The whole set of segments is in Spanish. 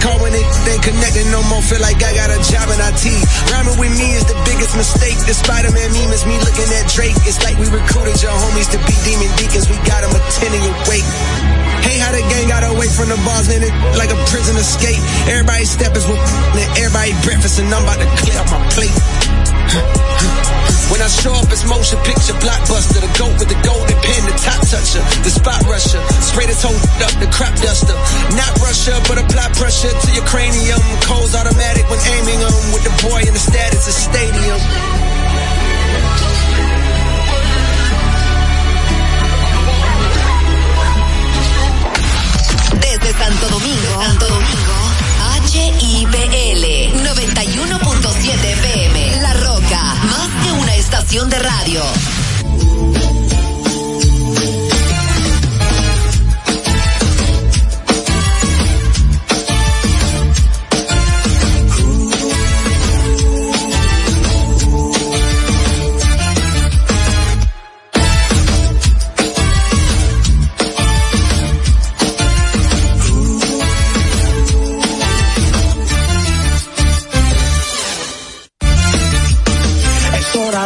call when they, they connected no more. Feel like I got a job in IT. Rhyming with me is the biggest mistake. The Spider-Man meme is me looking at Drake. It's like we recruited your homies to be demon deacons. We got them attending your wake. Hey, how the gang got away from the bars, man, it like a prison escape. Everybody stepping with everybody breakfast, and I'm about to clear up my plate. When I show up, it's motion picture blockbuster. The goat with the golden pen, the top toucher, the spot rusher. Spray this whole up, the crap duster. Not Russia, but apply pressure to your cranium. Cold's automatic when aiming them with the boy in the status of stadium. Desde Santo Domingo, Santo Domingo, HIPL 91.7 estación de radio.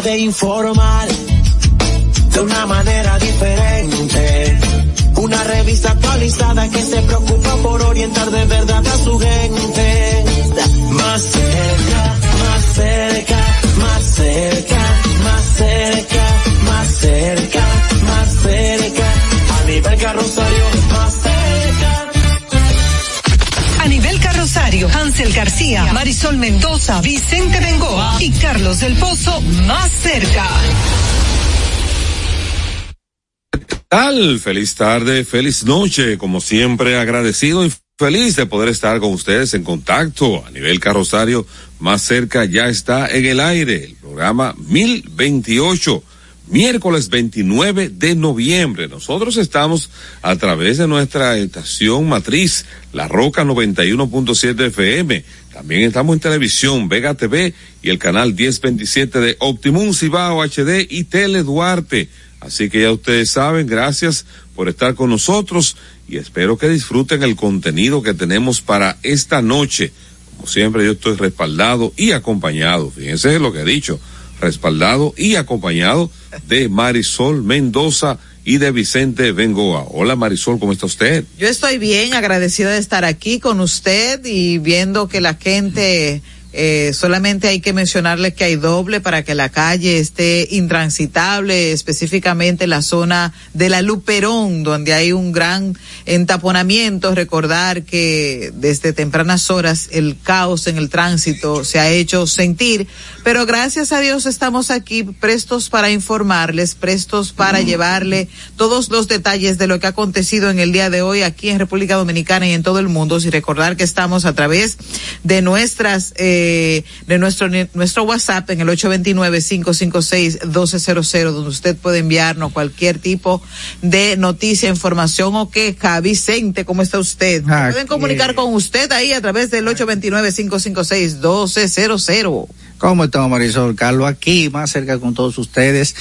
De informar de una manera diferente. Una revista actualizada que se preocupa por orientar de verdad a su gente. Más cerca, más cerca, más cerca, más cerca, más cerca, más cerca. A nivel carrosario, García, Marisol Mendoza, Vicente Bengoa y Carlos del Pozo más cerca. tal? Feliz tarde, feliz noche, como siempre agradecido y feliz de poder estar con ustedes en contacto a nivel carrosario más cerca ya está en el aire el programa 1028 miércoles 29 de noviembre. Nosotros estamos a través de nuestra estación matriz, La Roca 91.7 FM. También estamos en televisión, Vega TV y el canal 1027 de Optimum Cibao HD y Tele Duarte. Así que ya ustedes saben, gracias por estar con nosotros y espero que disfruten el contenido que tenemos para esta noche. Como siempre, yo estoy respaldado y acompañado. Fíjense lo que he dicho, respaldado y acompañado de Marisol Mendoza y de Vicente Bengoa. Hola Marisol, ¿cómo está usted? Yo estoy bien, agradecida de estar aquí con usted y viendo que la gente eh, solamente hay que mencionarle que hay doble para que la calle esté intransitable, específicamente la zona de la Luperón, donde hay un gran entaponamiento. Recordar que desde tempranas horas el caos en el tránsito se ha hecho sentir, pero gracias a Dios estamos aquí prestos para informarles, prestos para llevarle todos los detalles de lo que ha acontecido en el día de hoy aquí en República Dominicana y en todo el mundo. Y recordar que estamos a través de nuestras eh, de nuestro nuestro WhatsApp en el 829-556-1200, donde usted puede enviarnos cualquier tipo de noticia, información o queja. Vicente, ¿cómo está usted? Pueden comunicar con usted ahí a través del 829-556-1200. ¿Cómo estamos, Marisol? Carlos aquí, más cerca con todos ustedes.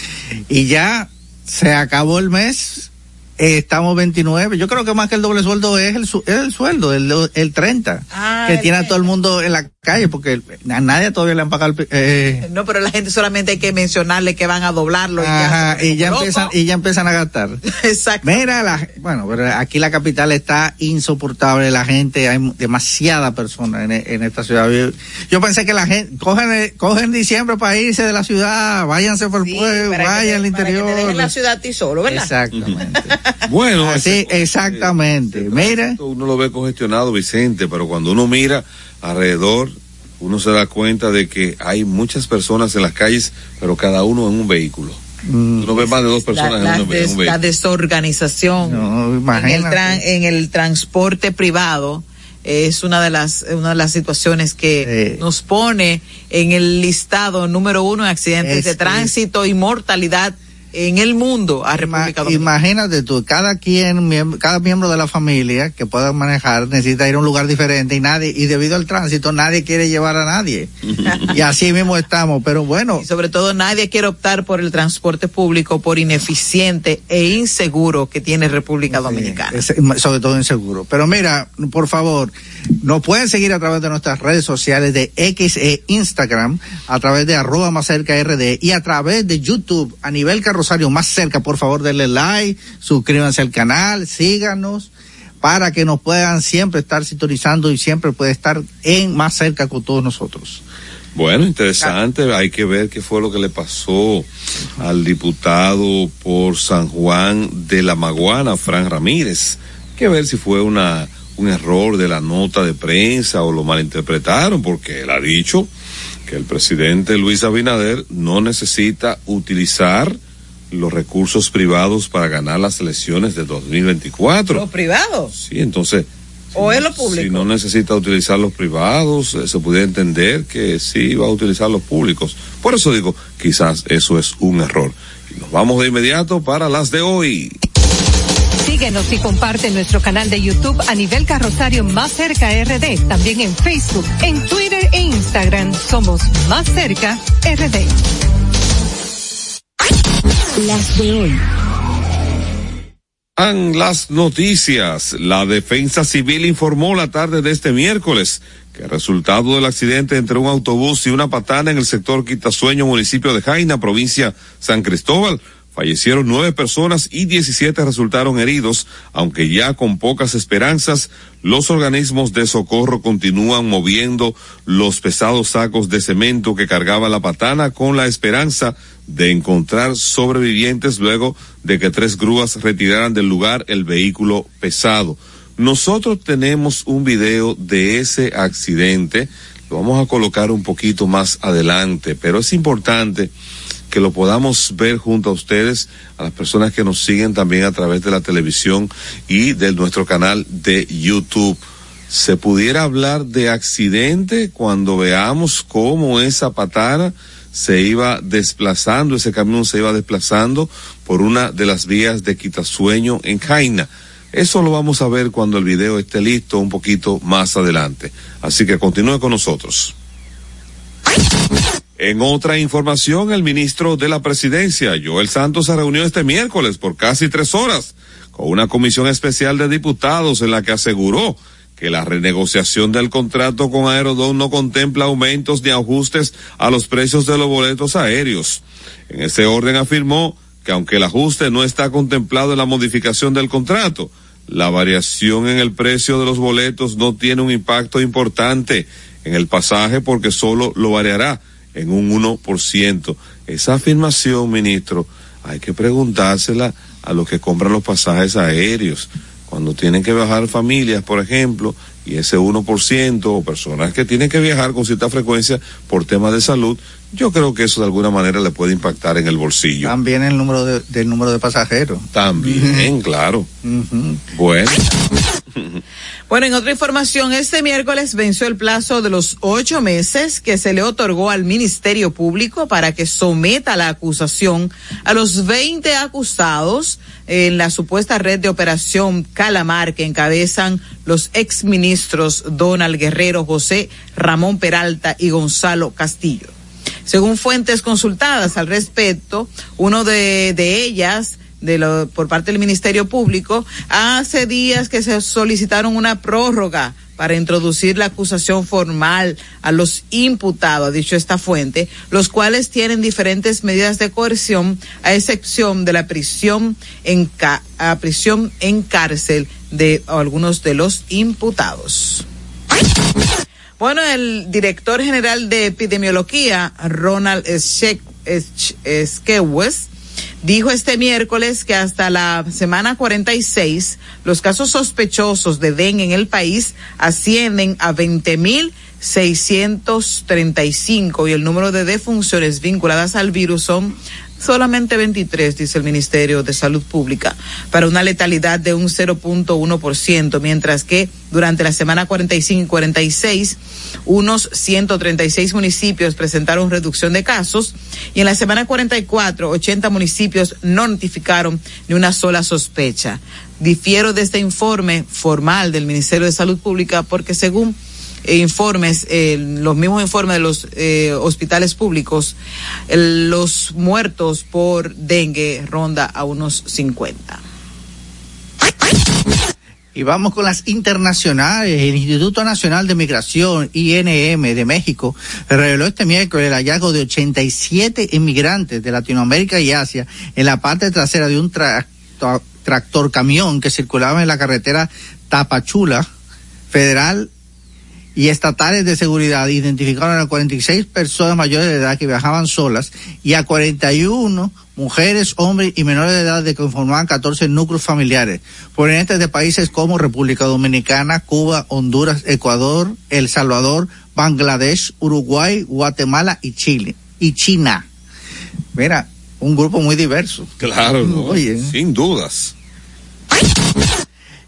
Y ya se acabó el mes. Eh, estamos 29. Yo creo que más que el doble sueldo es el, su- es el sueldo, el, el 30. Ah, que el tiene a todo el mundo en la calle, porque a nadie todavía le han pagado el, eh, No, pero la gente solamente hay que mencionarle que van a doblarlo. y ya ajá, y ya empiezan, y ya empiezan a gastar. Exacto. Mira, la, bueno, pero aquí la capital está insoportable, la gente, hay demasiada persona en, en esta ciudad. Yo, yo pensé que la gente, cogen, eh, cogen diciembre para irse de la ciudad, váyanse por el Sí, pueblo, que vayan al para que te interior. dejen la ciudad a ti solo, ¿verdad? Exactamente. Bueno, Así, exactamente. Mira, uno lo ve congestionado, Vicente, pero cuando uno mira alrededor, uno se da cuenta de que hay muchas personas en las calles, pero cada uno en un vehículo. mm, Uno ve más de dos La, personas la en, un, ve- en des- un la vehículo. desorganización no, en, el imagínate. tran- en el transporte privado es una de las una de las situaciones que Sí. nos pone en el listado número uno en accidentes Es- de tránsito y mortalidad en el mundo a República Dominicana. Imagínate tú, cada quien, cada miembro de la familia que pueda manejar necesita ir a un lugar diferente y nadie, y debido al tránsito nadie quiere llevar a nadie. y así mismo estamos, pero bueno. Y sobre todo nadie quiere optar por el transporte público por ineficiente e inseguro que tiene República Dominicana. sobre todo inseguro. Pero mira, por favor, nos pueden seguir a través de nuestras redes sociales de X e Instagram, a través de arroba más cerca RD y a través de YouTube a nivel más cerca. Por favor, denle like, suscríbanse al canal, síganos para que nos puedan siempre estar sintonizando y siempre puede estar en más cerca con todos nosotros. Bueno, interesante. Hay que ver qué fue lo que le pasó al diputado por San Juan de la Maguana, Fran Ramírez. Hay que ver si fue una un error de la nota de prensa o lo malinterpretaron, porque él ha dicho que el presidente Luis Abinader no necesita utilizar los recursos privados para ganar las elecciones de 2024. ¿Los privados? Sí, entonces. ¿O es lo público? Si no necesita utilizar los privados, eh, se pudiera entender que sí va a utilizar los públicos. Por eso digo, quizás eso es un error. Y nos vamos de inmediato para las de hoy. Síguenos y comparte nuestro canal de YouTube a nivel carrosario Más Cerca RD. También en Facebook, en Twitter e Instagram somos Más Cerca RD. En las noticias, la Defensa Civil informó la tarde de este miércoles que resultado del accidente entre un autobús y una patana en el sector Quitasueño, municipio de Jaina, provincia San Cristóbal, Fallecieron nueve personas y diecisiete resultaron heridos, aunque ya con pocas esperanzas, los organismos de socorro continúan moviendo los pesados sacos de cemento que cargaba la patana con la esperanza de encontrar sobrevivientes luego de que tres grúas retiraran del lugar el vehículo pesado. Nosotros tenemos un video de ese accidente, lo vamos a colocar un poquito más adelante, pero es importante que lo podamos ver junto a ustedes, a las personas que nos siguen también a través de la televisión y de nuestro canal de YouTube. ¿Se pudiera hablar de accidente cuando veamos cómo esa patana se iba desplazando, ese camión se iba desplazando por una de las vías de Quitasueño en Jaina? Eso lo vamos a ver cuando el video esté listo un poquito más adelante. Así que continúe con nosotros. En otra información, el ministro de la Presidencia, Joel Santos, se reunió este miércoles por casi tres horas con una comisión especial de diputados en la que aseguró que la renegociación del contrato con Aerodón no contempla aumentos ni ajustes a los precios de los boletos aéreos. En ese orden afirmó que aunque el ajuste no está contemplado en la modificación del contrato, la variación en el precio de los boletos no tiene un impacto importante en el pasaje porque solo lo variará en un 1%. Esa afirmación, ministro, hay que preguntársela a los que compran los pasajes aéreos. Cuando tienen que viajar familias, por ejemplo, y ese 1% o personas que tienen que viajar con cierta frecuencia por temas de salud, yo creo que eso de alguna manera le puede impactar en el bolsillo. También el número de, del número de pasajeros. También, claro. Bueno. Bueno, en otra información, este miércoles venció el plazo de los ocho meses que se le otorgó al Ministerio Público para que someta la acusación a los 20 acusados en la supuesta red de operación Calamar que encabezan los exministros Donald Guerrero, José Ramón Peralta y Gonzalo Castillo. Según fuentes consultadas al respecto, uno de, ellas de lo, por parte del Ministerio Público, hace días que se solicitaron una prórroga para introducir la acusación formal a los imputados, ha dicho esta fuente, los cuales tienen diferentes medidas de coerción, a excepción de la prisión en, a prisión en cárcel de algunos de los imputados. Bueno, el director general de epidemiología, Ronald Skewes, dijo este miércoles que hasta la semana 46 los casos sospechosos de dengue en el país ascienden a 20.635 y el número de defunciones vinculadas al virus son solamente 23, dice el Ministerio de Salud Pública, para una letalidad de un 0.1%, mientras que durante la semana 45 y 46, unos 136 municipios presentaron reducción de casos y en la semana 44, 80 municipios no notificaron ni una sola sospecha. Difiero de este informe formal del Ministerio de Salud Pública porque según informes, eh, los mismos informes de los eh, hospitales públicos, los muertos por dengue ronda a unos 50. Y vamos con las internacionales. El Instituto Nacional de Migración, INM, de México, reveló este miércoles el hallazgo de 87 inmigrantes de Latinoamérica y Asia en la parte trasera de un tractor camión que circulaba en la carretera Tapachula Federal y estatales de seguridad identificaron a 46 personas mayores de edad que viajaban solas y a 41 mujeres, hombres y menores de edad que conformaban 14 núcleos familiares, provenientes de países como República Dominicana, Cuba, Honduras, Ecuador, El Salvador, Bangladesh, Uruguay, Guatemala y Chile y China. Mira, un grupo muy diverso. Claro, ¿no? sin dudas.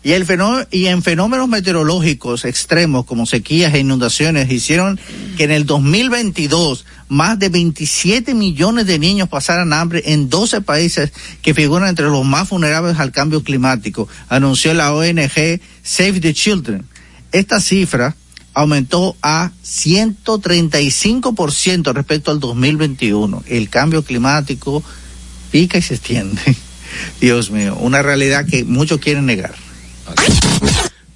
Y, en fenómenos meteorológicos extremos como sequías e inundaciones hicieron que en el 2022 más de 27 millones de niños pasaran hambre en 12 países que figuran entre los más vulnerables al cambio climático, anunció la ONG Save the Children. Esta cifra aumentó a 135% respecto al 2021. El cambio climático pica y se extiende. Dios mío, una realidad que muchos quieren negar.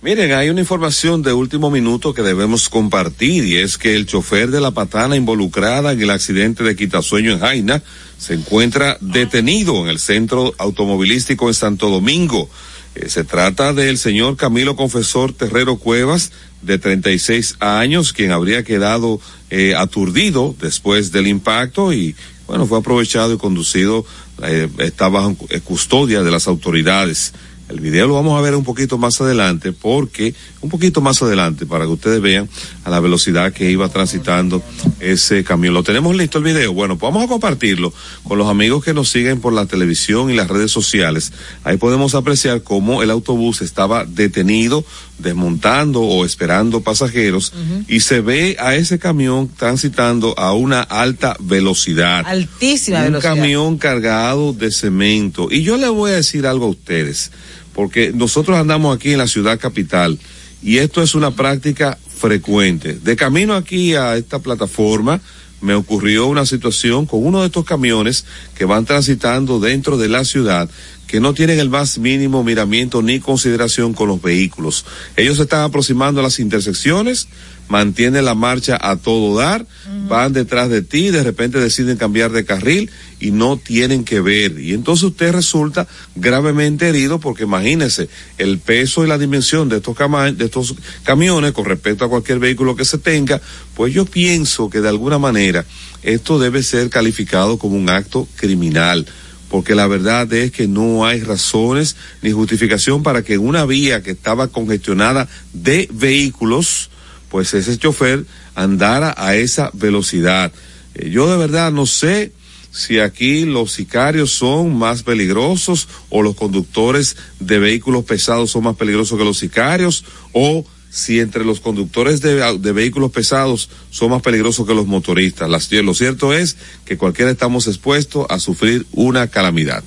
Miren, hay una información de último minuto que debemos compartir y es que el chofer de la patana involucrada en el accidente de Quitasueño en Jaina se encuentra detenido en el centro automovilístico en Santo Domingo. Eh, se trata del señor Camilo Confesor Terrero Cuevas, de 36 años, quien habría quedado eh, aturdido después del impacto y bueno, fue aprovechado y conducido, eh, está bajo custodia de las autoridades. El video lo vamos a ver un poquito más adelante porque, un poquito más adelante para que ustedes vean a la velocidad que iba transitando ese camión. ¿Lo tenemos listo el video? Bueno, pues vamos a compartirlo con los amigos que nos siguen por la televisión y las redes sociales. Ahí podemos apreciar cómo el autobús estaba detenido, desmontando o esperando pasajeros y se ve a ese camión transitando a una alta velocidad. Altísima velocidad. Un camión cargado de cemento. Y yo le voy a decir algo a ustedes porque nosotros andamos aquí en la ciudad capital y esto es una práctica frecuente. De camino aquí a esta plataforma me ocurrió una situación con uno de estos camiones que van transitando dentro de la ciudad que no tienen el más mínimo miramiento ni consideración con los vehículos. Ellos se están aproximando a las intersecciones, mantienen la marcha a todo dar, van detrás de ti, de repente deciden cambiar de carril y no tienen que ver. Y entonces usted resulta gravemente herido porque imagínese el peso y la dimensión de estos, de estos camiones con respecto a cualquier vehículo que se tenga, pues yo pienso que de alguna manera esto debe ser calificado como un acto criminal porque la verdad es que no hay razones ni justificación para que una vía que estaba congestionada de vehículos, pues ese chofer andara a esa velocidad. Eh, yo de verdad no sé si aquí los sicarios son más peligrosos o los conductores de vehículos pesados son más peligrosos que los sicarios o si entre los conductores de, vehículos pesados son más peligrosos que los motoristas. lo cierto es que cualquiera estamos expuestos a sufrir una calamidad.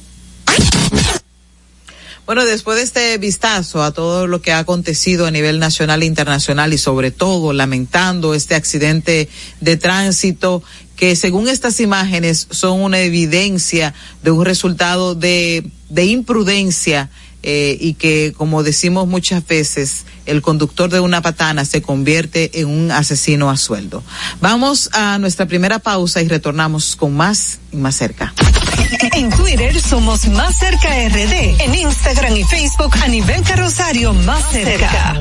Bueno, después de este vistazo a todo lo que ha acontecido a nivel nacional e internacional y sobre todo lamentando este accidente de tránsito que según estas imágenes son una evidencia de un resultado de, de imprudencia eh, y que, como decimos muchas veces, el conductor de una patana se convierte en un asesino a sueldo. Vamos a nuestra primera pausa y retornamos con más y más cerca. En Twitter somos Más Cerca RD, en Instagram y Facebook a nivel carrosario Más Cerca.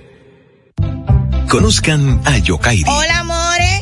Conozcan a Yokairi.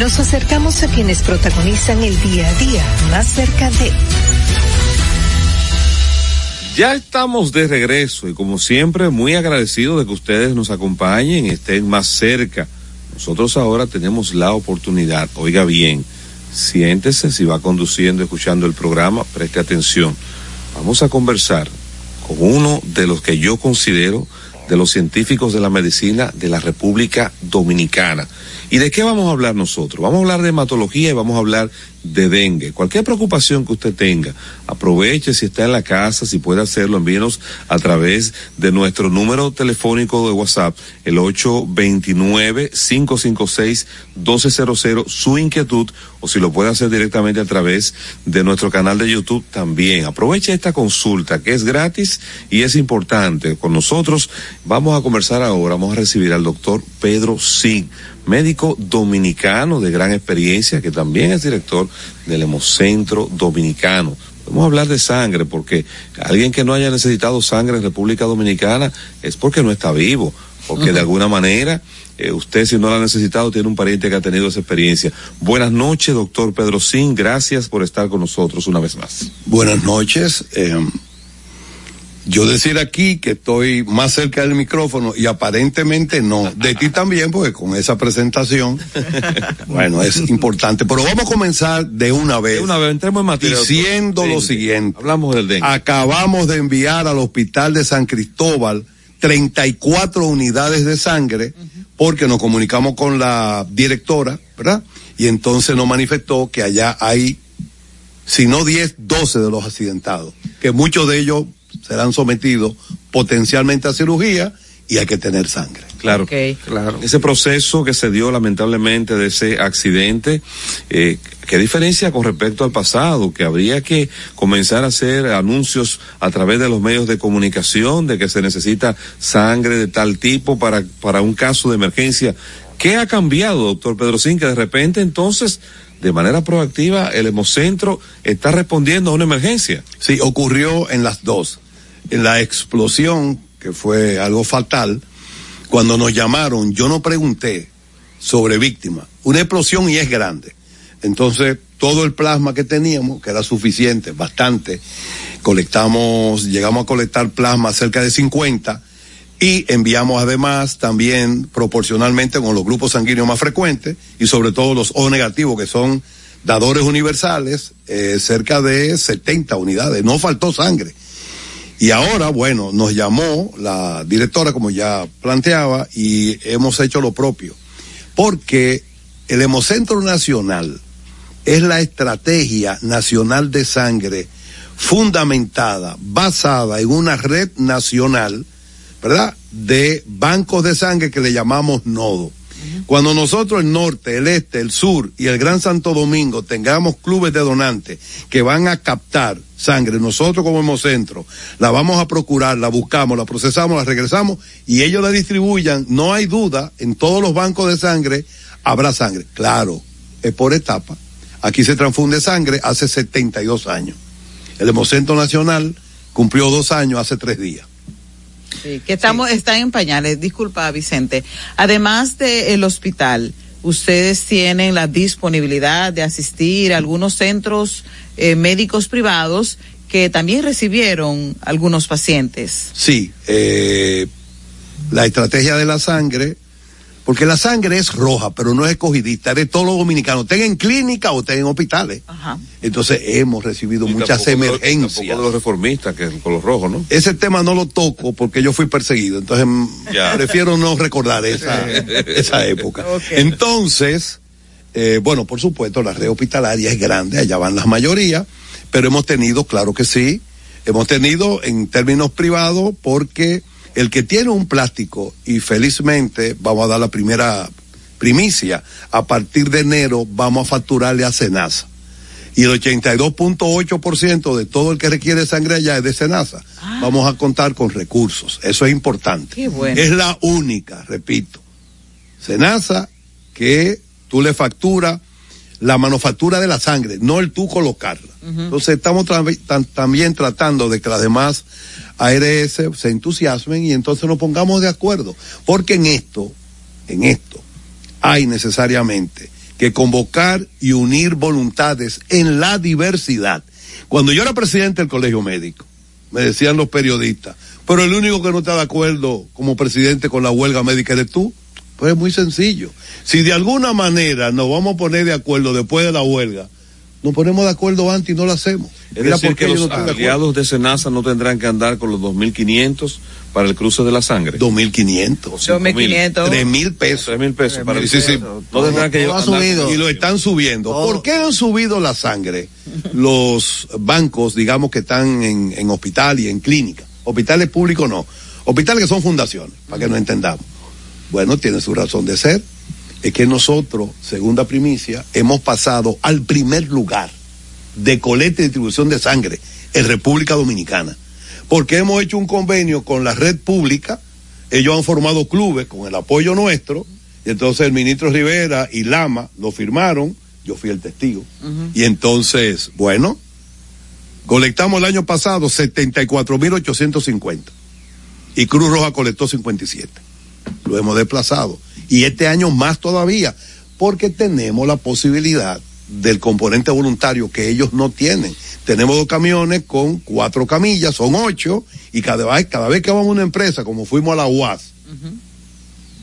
Nos acercamos a quienes protagonizan el día a día más cerca de... Ya estamos de regreso y como siempre muy agradecido de que ustedes nos acompañen, estén más cerca. Nosotros ahora tenemos la oportunidad, oiga bien, siéntese si va conduciendo, escuchando el programa, preste atención. Vamos a conversar con uno de los que yo considero de los científicos de la medicina de la República Dominicana. ¿Y de qué vamos a hablar nosotros? Vamos a hablar de hematología y vamos a hablar de dengue. Cualquier preocupación que usted tenga, aproveche si está en la casa, si puede hacerlo, envíenos a través de nuestro número telefónico de WhatsApp, el 829-556-1200, su inquietud, o si lo puede hacer directamente a través de nuestro canal de YouTube también. Aproveche esta consulta que es gratis y es importante. Con nosotros vamos a conversar ahora, vamos a recibir al doctor Pedro Sig médico dominicano de gran experiencia, que también es director del Hemocentro Dominicano. Vamos a hablar de sangre, porque alguien que no haya necesitado sangre en República Dominicana es porque no está vivo, porque de alguna manera eh, usted si no la ha necesitado tiene un pariente que ha tenido esa experiencia. Buenas noches, doctor Pedro Sin, gracias por estar con nosotros una vez más. Buenas noches. Eh, yo decir aquí que estoy más cerca del micrófono y aparentemente no. De ti también, porque con esa presentación, bueno, es importante. Pero vamos a comenzar de una vez. De una vez, entremos en materia. Diciendo lo siguiente. Hablamos del dengue. Acabamos de enviar al hospital de San Cristóbal 34 unidades de sangre porque nos comunicamos con la directora, ¿verdad? Y entonces nos manifestó que allá hay, si no 10, 12 de los accidentados, que muchos de ellos serán sometidos potencialmente a cirugía y hay que tener sangre. Claro, claro. Ese proceso que se dio lamentablemente de ese accidente, eh, ¿qué diferencia con respecto al pasado? Que habría que comenzar a hacer anuncios a través de los medios de comunicación de que se necesita sangre de tal tipo para, para un caso de emergencia. ¿Qué ha cambiado, doctor Pedro Sin, que de repente entonces, de manera proactiva, el hemocentro está respondiendo a una emergencia? Sí, ocurrió en las dos. En la explosión que fue algo fatal, cuando nos llamaron, yo no pregunté sobre víctimas. Una explosión y es grande. Entonces, todo el plasma que teníamos, que era suficiente, bastante, colectamos, llegamos a colectar plasma cerca de 50 y enviamos además también proporcionalmente con los grupos sanguíneos más frecuentes y sobre todo los O negativos que son dadores universales, eh, cerca de 70 unidades. No faltó sangre. Y ahora, bueno, nos llamó la directora, como ya planteaba, y hemos hecho lo propio. Porque el Hemocentro Nacional es la estrategia nacional de sangre fundamentada, basada en una red nacional, ¿verdad? De bancos de sangre que le llamamos nodo. Cuando nosotros el norte, el este, el sur y el Gran Santo Domingo tengamos clubes de donantes que van a captar sangre, nosotros como hemocentro la vamos a procurar, la buscamos, la procesamos, la regresamos y ellos la distribuyan, no hay duda, en todos los bancos de sangre habrá sangre. Claro, es por etapa. Aquí se transfunde sangre hace 72 años. El Hemocentro Nacional cumplió dos años hace tres días. Sí, que estamos, están en pañales, disculpa Vicente. Además del hospital, ustedes tienen la disponibilidad de asistir a algunos centros eh, médicos privados que también recibieron algunos pacientes. Sí, eh, la estrategia de la sangre, porque la sangre es roja, pero no es escogidista, es de todos los dominicanos, estén en clínica o estén en hospitales. Ajá. Entonces hemos recibido Y muchas tampoco emergencias. tampoco de los reformistas, que es con los rojos, ¿no? Ese tema no lo toco porque yo fui perseguido, entonces mm, Ya. prefiero no recordar esa, esa época. Entonces, eh, bueno, por supuesto, la red hospitalaria es grande, allá van las mayorías, pero hemos tenido, claro que sí, hemos tenido en términos privados porque el que tiene un plástico, y felizmente vamos a dar la primera primicia, a partir de enero vamos a facturarle a Senasa. Y el 82.8% de todo el que requiere sangre allá es de Senasa. Vamos a contar con recursos. Eso es importante. Qué bueno. Es la única, repito. Senasa que tú le facturas la manufactura de la sangre, no el tú colocarla. Entonces estamos tra- también tratando de que las demás ARS se entusiasmen y entonces nos pongamos de acuerdo. Porque en esto, en esto, hay necesariamente que convocar y unir voluntades en la diversidad. Cuando yo era presidente del colegio médico, me decían los periodistas, pero el único que no está de acuerdo como presidente con la huelga médica eres tú. Pues es muy sencillo. Si de alguna manera nos vamos a poner de acuerdo después de la huelga, nos ponemos de acuerdo antes y no lo hacemos. Es Mira decir, que los no de aliados de Senasa no tendrán que andar con los 2.500 para el cruce de la sangre. 2.500. 2.500. 3.000 pesos. 3.000 pesos para el Sí, sí. No tendrán que Todo ha andar subido. Y lo están subiendo. Todo. ¿Por qué han subido la sangre? Los bancos, digamos, que están en, en hospital y en clínica. Hospitales públicos no. Hospitales que son fundaciones, para que nos entendamos. Bueno, tiene su razón de ser. Es que nosotros, segunda primicia, hemos pasado al primer lugar de coleta y distribución de sangre en República Dominicana. Porque hemos hecho un convenio con la red pública, ellos han formado clubes con el apoyo nuestro, y entonces el ministro Rivera y Lama lo firmaron, yo fui el testigo. Y entonces, bueno, colectamos el año pasado 74.850 y Cruz Roja colectó 57. Lo hemos desplazado. Y este año más todavía, porque tenemos la posibilidad del componente voluntario que ellos no tienen. Tenemos dos camiones con cuatro camillas, son ocho, y cada vez, cada vez que vamos a una empresa, como fuimos a la UAS,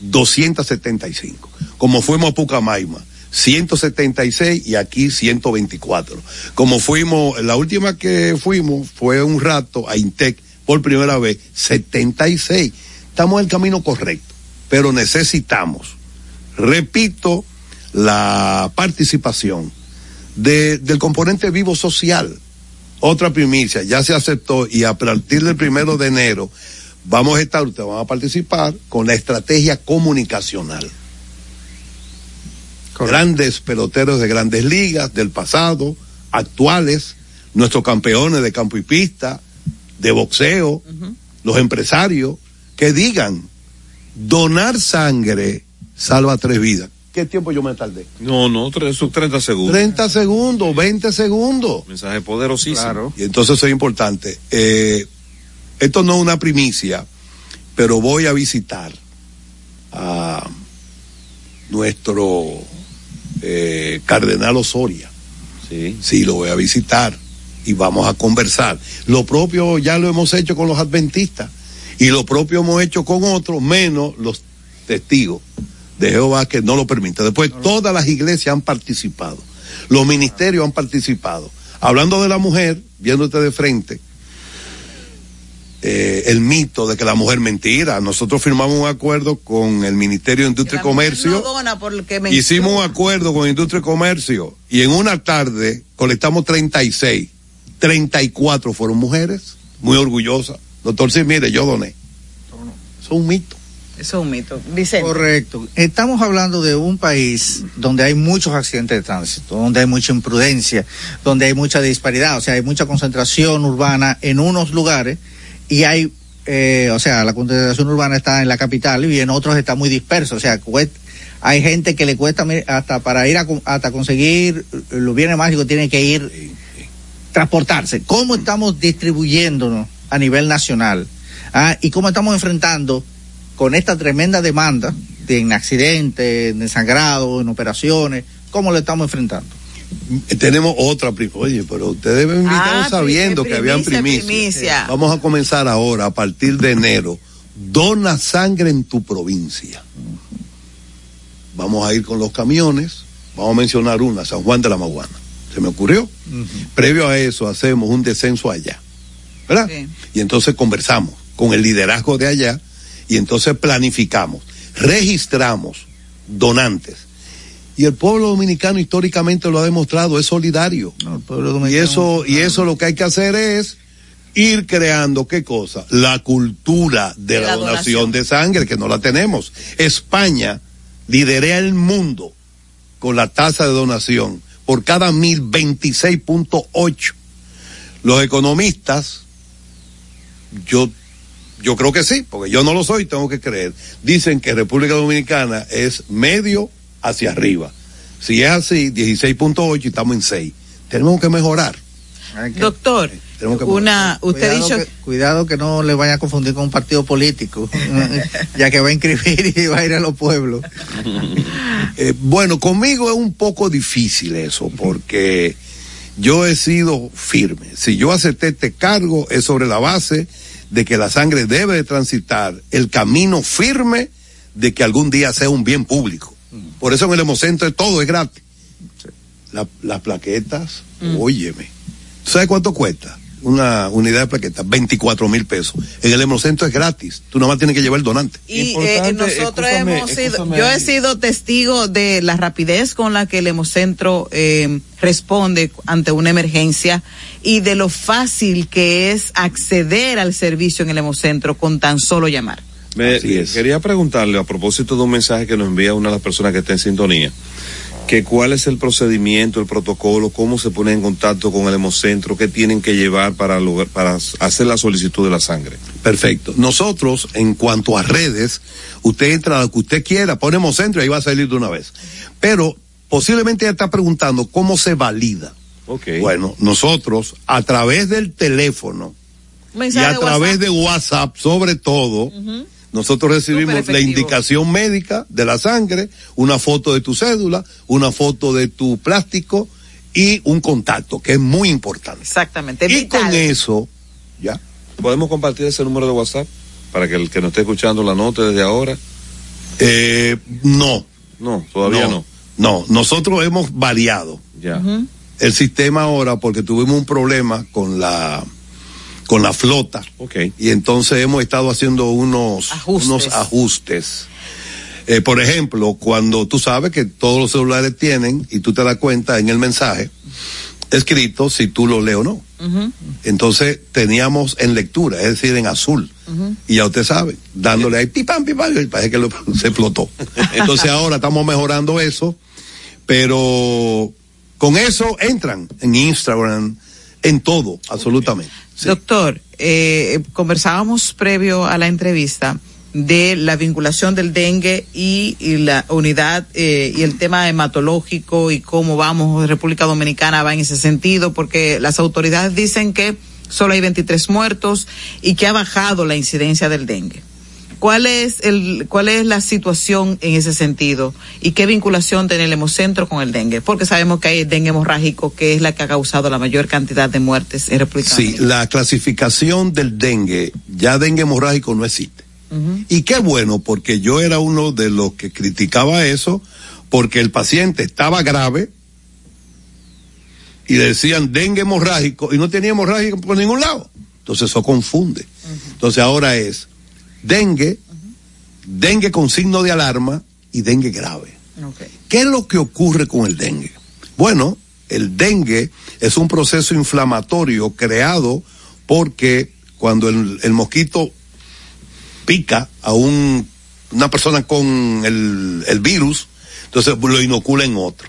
275. Como fuimos a Pucamaima, 176 y aquí 124. Como fuimos, la última que fuimos fue un rato a Intec por primera vez, 76. Estamos en el camino correcto, pero necesitamos, repito, la participación de, del componente vivo social. Otra primicia, ya se aceptó y a partir del primero de enero vamos a estar, ustedes van a participar con la estrategia comunicacional. Grandes peloteros de grandes ligas del pasado, actuales, nuestros campeones de campo y pista, de boxeo, los empresarios, que digan, donar sangre salva tres vidas. ¿Qué tiempo yo me tardé? No, no, sus 30 segundos. 30 segundos, 20 segundos. Mensaje poderosísimo. Y entonces eso es importante. Eh, esto no es una primicia. pero voy a visitar a nuestro eh, cardenal Osoria. Sí. Sí, lo voy a visitar y vamos a conversar. Lo propio ya lo hemos hecho con los adventistas y lo propio hemos hecho con otros, menos los testigos de Jehová que no lo permiten. Después todas las iglesias han participado, los ministerios han participado. Hablando de la mujer, viéndote de frente, eh, el mito de que la mujer mentira. Nosotros firmamos un acuerdo con el Ministerio de Industria y Comercio. No Hicimos un acuerdo con Industria y Comercio y en una tarde colectamos 36. 34 fueron mujeres, muy orgullosas. Doctor, sí, mire, yo doné. Eso es un mito. Eso es un mito. Vicente. Correcto. Estamos hablando de un país donde hay muchos accidentes de tránsito, donde hay mucha imprudencia, donde hay mucha disparidad, o sea, hay mucha concentración urbana en unos lugares y hay, eh, o sea, la concentración urbana está en la capital y en otros está muy disperso, o sea, cuest- hay gente que le cuesta hasta para ir a hasta conseguir los bienes mágicos tiene que ir transportarse. ¿Cómo estamos distribuyéndonos a nivel nacional? Ah, y cómo estamos enfrentando con esta tremenda demanda de en accidentes, en desangrado, en operaciones, ¿cómo lo estamos enfrentando? Eh, Tenemos otra prim- Oye, pero ustedes me invitaron Ah, sabiendo que habían primicia, primicias. primicia. Vamos a comenzar ahora, a partir de enero. Dona sangre en tu provincia. Vamos a ir con los camiones. Vamos a mencionar una, San Juan de la Maguana. Se me ocurrió. Previo a eso hacemos un descenso allá. ¿Verdad? Y entonces conversamos con el liderazgo de allá y entonces planificamos, registramos donantes. Y el pueblo dominicano históricamente lo ha demostrado, es solidario. y eso, y eso lo que hay que hacer es ir creando qué cosa? La cultura de, De la, la donación, donación. de sangre, que no la tenemos. España lidera el mundo con la tasa de donación por cada mil 26.8. Los economistas, yo, yo creo que sí, porque yo no lo soy, tengo que creer. Dicen que República Dominicana es medio hacia arriba. Si es así, 16.8 y estamos en 6. Tenemos que mejorar. Doctor, una, usted cuidado dicho que, cuidado que no le vaya a confundir con un partido político, ya que va a inscribir y va a ir a los pueblos. Eh, bueno, conmigo es un poco difícil eso, porque yo he sido firme. Si yo acepté este cargo es sobre la base de que la sangre debe de transitar el camino firme de que algún día sea un bien público. Por eso en el Hemocentro todo es gratis. La- las plaquetas, óyeme. ¿Tú sabes cuánto cuesta? Una unidad de plaquetas, 24 mil pesos. En el Hemocentro es gratis. Tú nada más tienes que llevar el donante. Y eh, nosotros hemos sido, yo he sido testigo de la rapidez con la que el Hemocentro eh, responde ante una emergencia y de lo fácil que es acceder al servicio en el Hemocentro con tan solo llamar. Me, quería preguntarle a propósito de un mensaje que nos envía una de las personas que está en sintonía, que cuál es el procedimiento, el protocolo, cómo se pone en contacto con el hemocentro, qué tienen que llevar para, lograr- para hacer la solicitud de la sangre. Perfecto. Nosotros, en cuanto a redes, usted entra a lo que usted quiera, ponemos centro y ahí va a salir de una vez. Pero posiblemente ella está preguntando cómo se valida. Bueno, nosotros, a través del teléfono y a de través WhatsApp. de WhatsApp, sobre todo, nosotros recibimos la indicación médica de la sangre, una foto de tu cédula, una foto de tu plástico y un contacto, que es muy importante. Exactamente. Y vital. con eso, ya. ¿Podemos compartir ese número de WhatsApp para que el que nos esté escuchando la note desde ahora? Eh, no. No, todavía no. No, nosotros hemos variado Ya. el sistema ahora porque tuvimos un problema con la con la flota. Y entonces hemos estado haciendo unos Ajustes. unos ajustes. Eh, por ejemplo, cuando tú sabes que todos los celulares tienen y tú te das cuenta en el mensaje escrito si tú lo lees o no. Entonces teníamos en lectura, es decir, en azul. Y ya usted sabe, dándole ahí pipam, pipam, y parece que lo- se explotó. Entonces ahora estamos mejorando eso, pero con eso entran en Instagram, en todo, absolutamente. Doctor, eh, conversábamos previo a la entrevista de la vinculación del dengue y, la unidad eh, y el tema hematológico y cómo vamos, República Dominicana va en ese sentido, porque las autoridades dicen que solo hay 23 muertos y que ha bajado la incidencia del dengue. ¿Cuál es el, cuál es la situación en ese sentido? ¿Y qué vinculación tiene el hemocentro con el dengue? Porque sabemos que hay el dengue hemorrágico, que es la que ha causado la mayor cantidad de muertes en República Sí, la clasificación del dengue, ya dengue hemorrágico no existe. Y qué bueno, porque yo era uno de los que criticaba eso, porque el paciente estaba grave y le decían dengue hemorrágico y no tenía hemorrágico por ningún lado. Entonces eso confunde. Entonces ahora es dengue, dengue con signo de alarma y dengue grave. ¿Qué es lo que ocurre con el dengue? Bueno, el dengue es un proceso inflamatorio creado porque cuando el, el mosquito pica a un, una persona con el, el virus, entonces lo inocula en otro.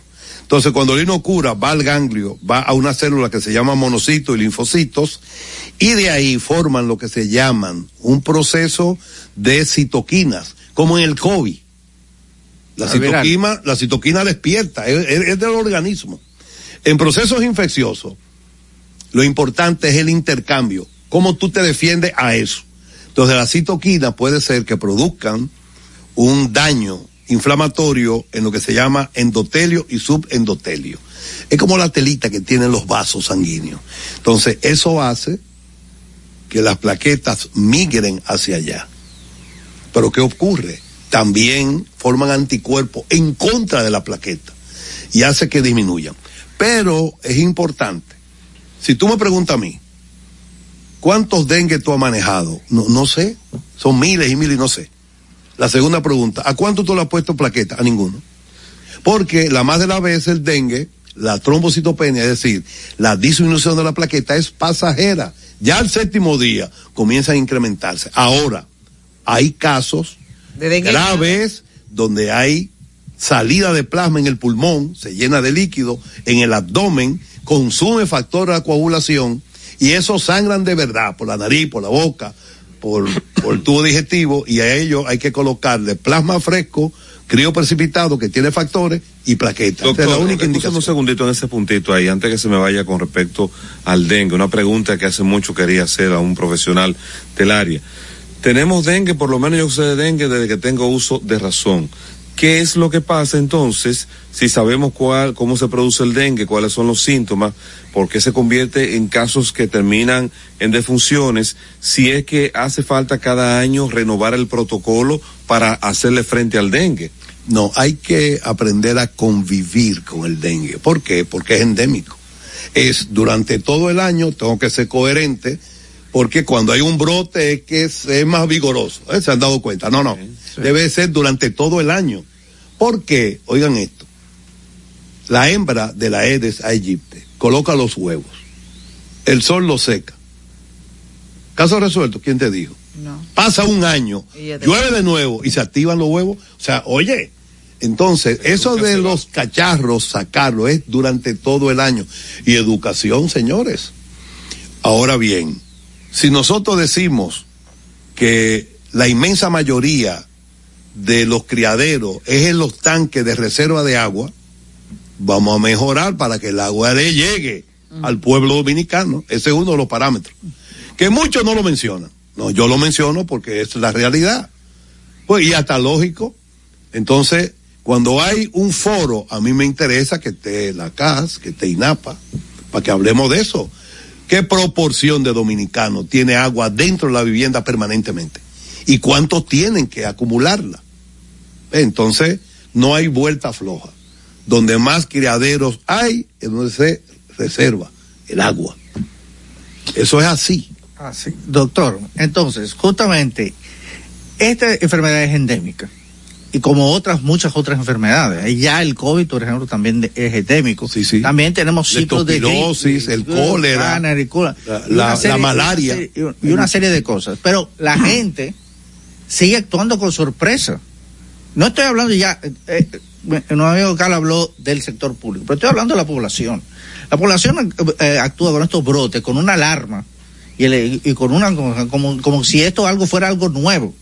Entonces, cuando lo inocula, va al ganglio, va a una célula que se llama monocitos y linfocitos, y de ahí forman lo que se llaman un proceso de citoquinas, como en el COVID. La citoquina, la citoquina despierta, es, del organismo. En procesos infecciosos, lo importante es el intercambio, cómo tú te defiendes a eso. Entonces, la citoquina puede ser que produzcan un daño inflamatorio en lo que se llama endotelio y subendotelio. Es como la telita que tienen los vasos sanguíneos. Entonces, eso hace que las plaquetas migren hacia allá. Pero ¿qué ocurre? También forman anticuerpos en contra de la plaqueta y hace que disminuyan. Pero es importante. Si tú me preguntas a mí, ¿cuántos dengue tú has manejado? No, no sé. Son miles y miles y no sé. La segunda pregunta, ¿a cuánto tú le has puesto plaqueta? A ninguno. Porque la más de las veces el dengue, la trombocitopenia, es decir, la disminución de la plaqueta es pasajera. Ya al séptimo día comienza a incrementarse. Ahora, hay casos De dengue graves donde hay salida de plasma en el pulmón, se llena de líquido, en el abdomen, consume factor de coagulación y esos sangran de verdad por la nariz, por la boca, por, por el tubo digestivo y a ellos hay que colocarle plasma fresco, crío precipitado que tiene factores y plaquetas. Doctor, es la única indicación. un segundito en ese puntito ahí, antes que se me vaya con respecto al dengue. Una pregunta que hace mucho quería hacer a un profesional del área. Tenemos dengue, por lo menos yo sé de dengue desde que tengo uso de razón. ¿Qué es lo que pasa entonces si sabemos cuál, cómo se produce el dengue, cuáles son los síntomas, por qué se convierte en casos que terminan en defunciones, si es que hace falta cada año renovar el protocolo para hacerle frente al dengue? No, hay que aprender a convivir con el dengue. ¿Por qué? Porque es endémico. Es durante todo el año, tengo que ser coherente, porque cuando hay un brote es que es, es más vigoroso. ¿eh? ¿Se han dado cuenta? No, no. Debe ser durante todo el año. ¿Por qué? Oigan esto. La hembra de la Aedes aegypti coloca los huevos. El sol los seca. Caso resuelto, ¿quién te dijo? No. pasa un año, llueve de nuevo y se activan los huevos. O sea, oye, entonces, eso de los cacharros, sacarlo es durante todo el año. Y educación, señores. Ahora bien, si nosotros decimos que la inmensa mayoría de los criaderos es en los tanques de reserva de agua, vamos a mejorar para que el agua le llegue al pueblo dominicano. Ese es uno de los parámetros. Que muchos no lo mencionan. No, yo lo menciono porque es la realidad. Pues, y hasta lógico. Entonces, cuando hay un foro, a mí me interesa que esté la CAS, que esté INAPA, para que hablemos de eso. ¿Qué proporción de dominicanos tiene agua dentro de la vivienda permanentemente? ¿Y cuántos tienen que acumularla? Entonces, no hay vuelta floja. Donde más criaderos hay, es donde se reserva el agua. Eso es así. Ah, sí. Doctor, entonces, justamente, esta enfermedad es endémica. Y como otras, muchas otras enfermedades. Ya el COVID, por ejemplo, también es endémico. También tenemos ciclos de gripe, el cólera, la- malaria. Y una serie de cosas. Pero la gente sigue actuando con sorpresa. No estoy hablando ya, eh, eh, nuestro amigo Carlos habló del sector público, pero estoy hablando de la población. La población eh, actúa con estos brotes, con una alarma y, el- y con una, como, como si esto algo fuera algo nuevo.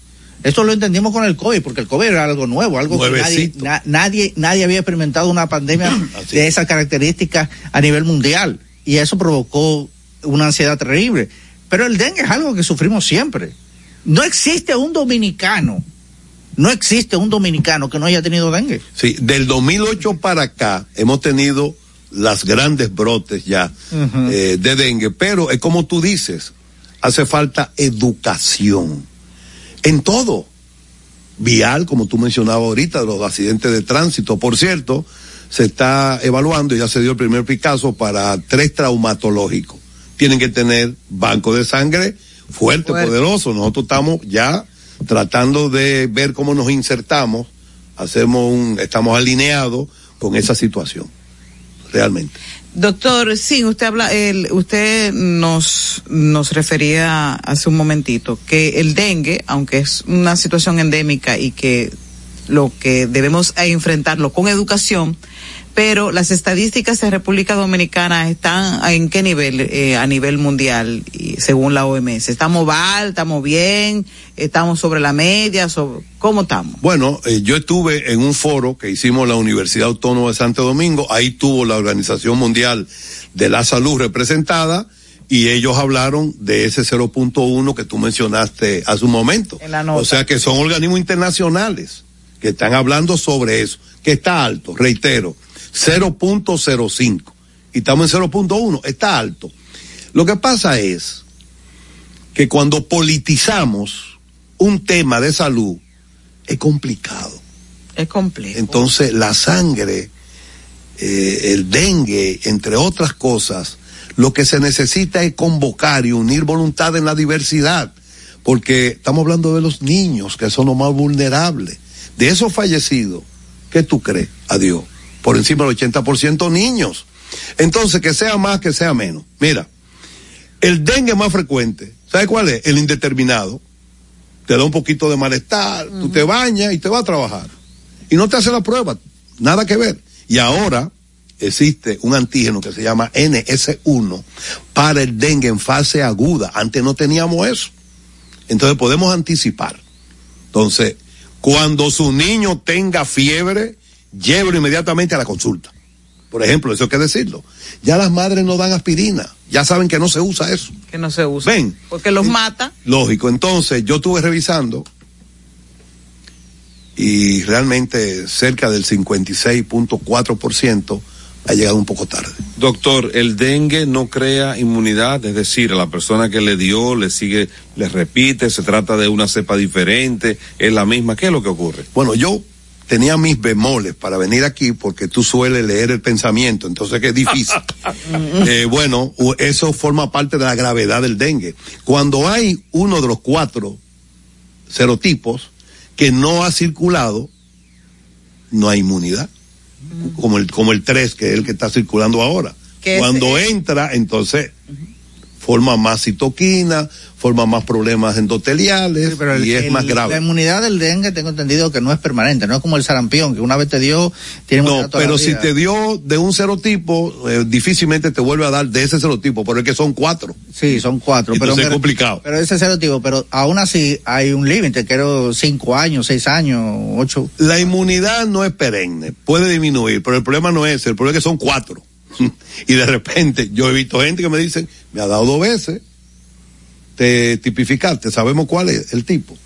Esto lo entendimos con el COVID, porque el COVID era algo nuevo, algo que nadie, Nuevecito. na- nadie, nadie había experimentado una pandemia de esas características a nivel mundial. Y eso provocó una ansiedad terrible. Pero el dengue es algo que sufrimos siempre. No existe un dominicano, no existe un dominicano que no haya tenido dengue. Sí, del 2008 para acá hemos tenido las grandes brotes ya eh, de dengue, pero es como tú dices, hace falta educación en todo. Vial, como tú mencionabas ahorita, de los accidentes de tránsito. Por cierto, se está evaluando, ya se dio el primer Picasso para tres traumatológicos. Tienen que tener banco de sangre fuerte, Fuerte. poderoso. Nosotros estamos ya tratando de ver cómo nos insertamos, hacemos un, estamos alineados con esa situación. Realmente. Doctor, sí, usted habla, el, usted nos, nos refería hace un momentito que el dengue, aunque es una situación endémica y que lo que debemos enfrentarlo con educación, pero las estadísticas de República Dominicana están en qué nivel eh, a nivel mundial y según la OMS. ¿Estamos mal? ¿Estamos bien? ¿Estamos sobre la media? Sobre, ¿Cómo estamos? Bueno, eh, yo estuve en un foro que hicimos la Universidad Autónoma de Santo Domingo, ahí tuvo la Organización Mundial de la Salud representada y ellos hablaron de ese 0.1 que tú mencionaste hace un momento. O sea que son organismos internacionales que están hablando sobre eso, que está alto, reitero, 0.05 y estamos en 0.1, está alto. Lo que pasa es que cuando politizamos un tema de salud es complicado. Es complejo. Entonces la sangre, eh, el dengue, entre otras cosas, lo que se necesita es convocar y unir voluntad en la diversidad, porque estamos hablando de los niños, que son los más vulnerables. De esos fallecidos, ¿qué tú crees? Adiós. Por encima del 80% niños. Entonces, que sea más, que sea menos. Mira, el dengue más frecuente, ¿sabes cuál es? El indeterminado. Te da un poquito de malestar, tú te bañas y te vas a trabajar. Y no te hace la prueba, nada que ver. Y ahora existe un antígeno que se llama NS1 para el dengue en fase aguda. Antes no teníamos eso. Entonces podemos anticipar. Entonces, cuando su niño tenga fiebre, llévelo inmediatamente a la consulta. Por ejemplo, eso hay que decirlo. Ya las madres no dan aspirina. Ya saben que no se usa eso. Que no se usa. Ven. Porque los mata. Lógico. Entonces, yo estuve revisando y realmente cerca del 56.4% ha llegado un poco tarde. Doctor, el dengue no crea inmunidad, es decir, a la persona que le dio, le sigue, le repite, se trata de una cepa diferente, es la misma. ¿Qué es lo que ocurre? Bueno, yo tenía mis bemoles para venir aquí porque tú sueles leer el pensamiento, entonces que es difícil. Eh, bueno, eso forma parte de la gravedad del dengue. Cuando hay uno de los cuatro serotipos que no ha circulado, no hay inmunidad. Como el, como el 3, que es el que está circulando ahora. Es- Cuando entra, entonces forma más citoquina, forma más problemas endoteliales Pero el- y es el- más grave. La inmunidad del dengue tengo entendido que no es permanente, no es como el sarampión, que una vez te dio, tiene No, pero si te dio de un serotipo, eh, difícilmente te vuelve a dar de ese serotipo, pero es que son cuatro. Sí, son cuatro. Entonces pero es complicado. Pero ese serotipo, pero aún así hay un límite, quiero cinco años, seis años, ocho. La inmunidad no es perenne, puede disminuir, pero el problema no es ese, el problema es que son cuatro. y de repente, yo he visto gente que me dicen, me ha dado dos veces, te tipificaste, sabemos cuál es el tipo,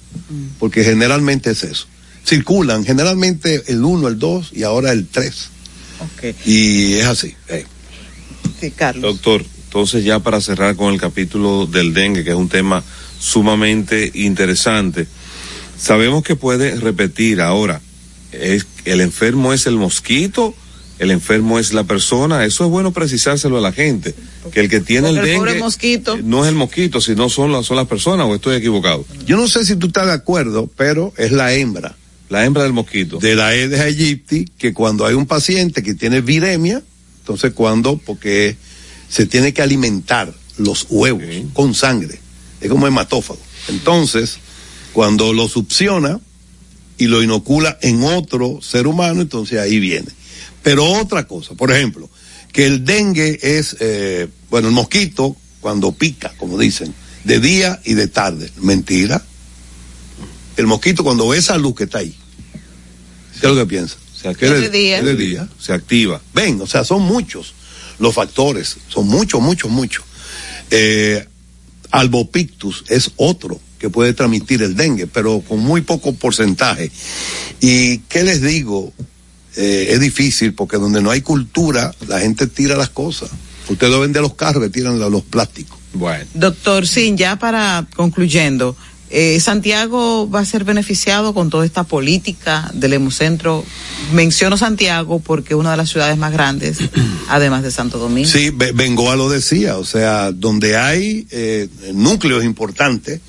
porque generalmente es eso. Circulan generalmente el uno, el dos y ahora el tres. Ok. Y es así. eh. Sí, Carlos. Doctor, entonces ya para cerrar con el capítulo del dengue, que es un tema sumamente interesante, sabemos que puede repetir ahora, es, el enfermo es el mosquito, el enfermo es la persona, eso es bueno precisárselo a la gente, que el que tiene el Porque el dengue pobre mosquito. no es el mosquito, sino son las, son las personas, o estoy equivocado. Yo no sé si tú estás de acuerdo, pero es la hembra. La hembra del mosquito. de la Aedes aegypti que cuando hay un paciente que tiene viremia, entonces cuando, porque se tiene que alimentar los huevos con sangre, es como hematófago. Entonces, cuando lo succiona y lo inocula en otro ser humano, entonces ahí viene. Pero otra cosa, por ejemplo, que el dengue es, eh, bueno, el mosquito cuando pica, como dicen, de día y de tarde. Mentira. El mosquito cuando ve esa luz que está ahí, ¿qué es lo que piensa? Se es de día. es de día. Se activa. Ven, o sea, son muchos los factores, son muchos, muchos, muchos. Eh, albopictus es otro que puede transmitir el dengue, pero con muy poco porcentaje. ¿Y qué les digo? Eh, es difícil porque donde no hay cultura, la gente tira las cosas. Ustedes lo ven de los carros que tiran los plásticos. Bueno. Doctor Sin, ya para concluyendo, eh, Santiago va a ser beneficiado con toda esta política del Hemocentro. Menciono Santiago porque es una de las ciudades más grandes, además de Santo Domingo. Sí, Be- Bengoa lo decía, o sea, donde hay eh, núcleos importantes,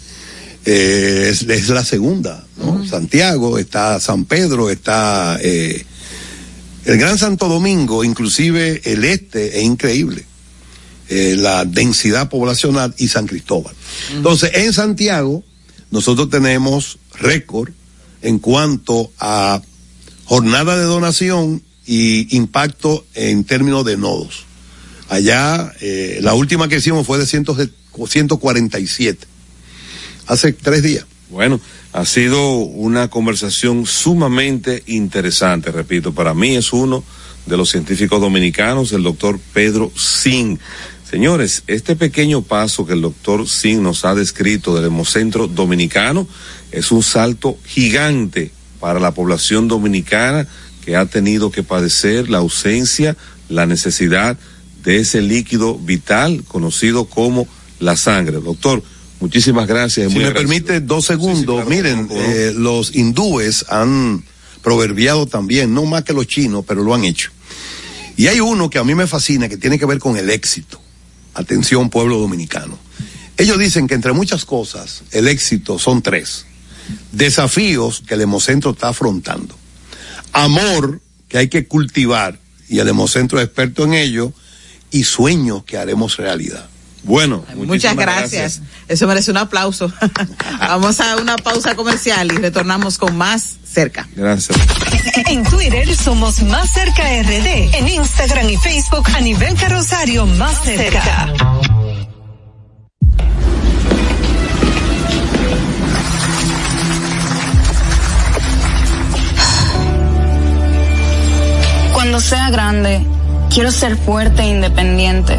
eh, es, es la segunda, ¿no? Santiago, está San Pedro, está eh, el Gran Santo Domingo, inclusive el este, es increíble. eh, la densidad poblacional y San Cristóbal. Entonces, en Santiago, nosotros tenemos récord en cuanto a jornada de donación y impacto en términos de nodos. Allá, eh, la última que hicimos fue de 100 147, hace tres días. Bueno, ha sido una conversación sumamente interesante, repito, para mí es uno de los científicos dominicanos, el doctor Pedro Sin. Señores, este pequeño paso que el doctor Sin nos ha descrito del Hemocentro Dominicano es un salto gigante para la población dominicana que ha tenido que padecer la ausencia, la necesidad de ese líquido vital conocido como la sangre. Doctor, muchísimas gracias. Si me agradecido. permite dos segundos, miren, eh, los hindúes han proverbiado también, no más que los chinos, pero lo han hecho. Y hay uno que a mí me fascina, que tiene que ver con el éxito. Atención, pueblo dominicano. Ellos dicen que entre muchas cosas, el éxito son tres. Desafíos que el Hemocentro está afrontando. Amor que hay que cultivar, y el Hemocentro es experto en ello, y sueños que haremos realidad. Bueno, Muchas gracias. Eso merece un aplauso. Vamos a una pausa comercial y retornamos con más cerca. Gracias. En Twitter somos Más Cerca RD. En Instagram y Facebook a nivel carrosario Más Cerca. Cuando sea grande, quiero ser fuerte e independiente.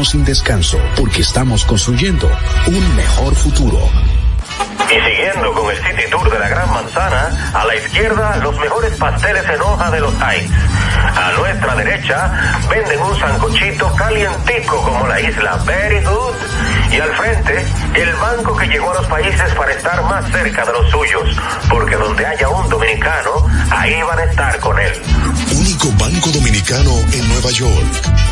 sin descanso porque estamos construyendo un mejor futuro. Y siguiendo con el City Tour de la Gran Manzana, a la izquierda los mejores pasteles en hoja de los Heights. A nuestra derecha venden un sancochito calientico como la isla Very Good. Y al frente, el banco que llegó a los países para estar más cerca de los suyos. Porque donde haya un dominicano, ahí van a estar con él. Único banco dominicano en Nueva York.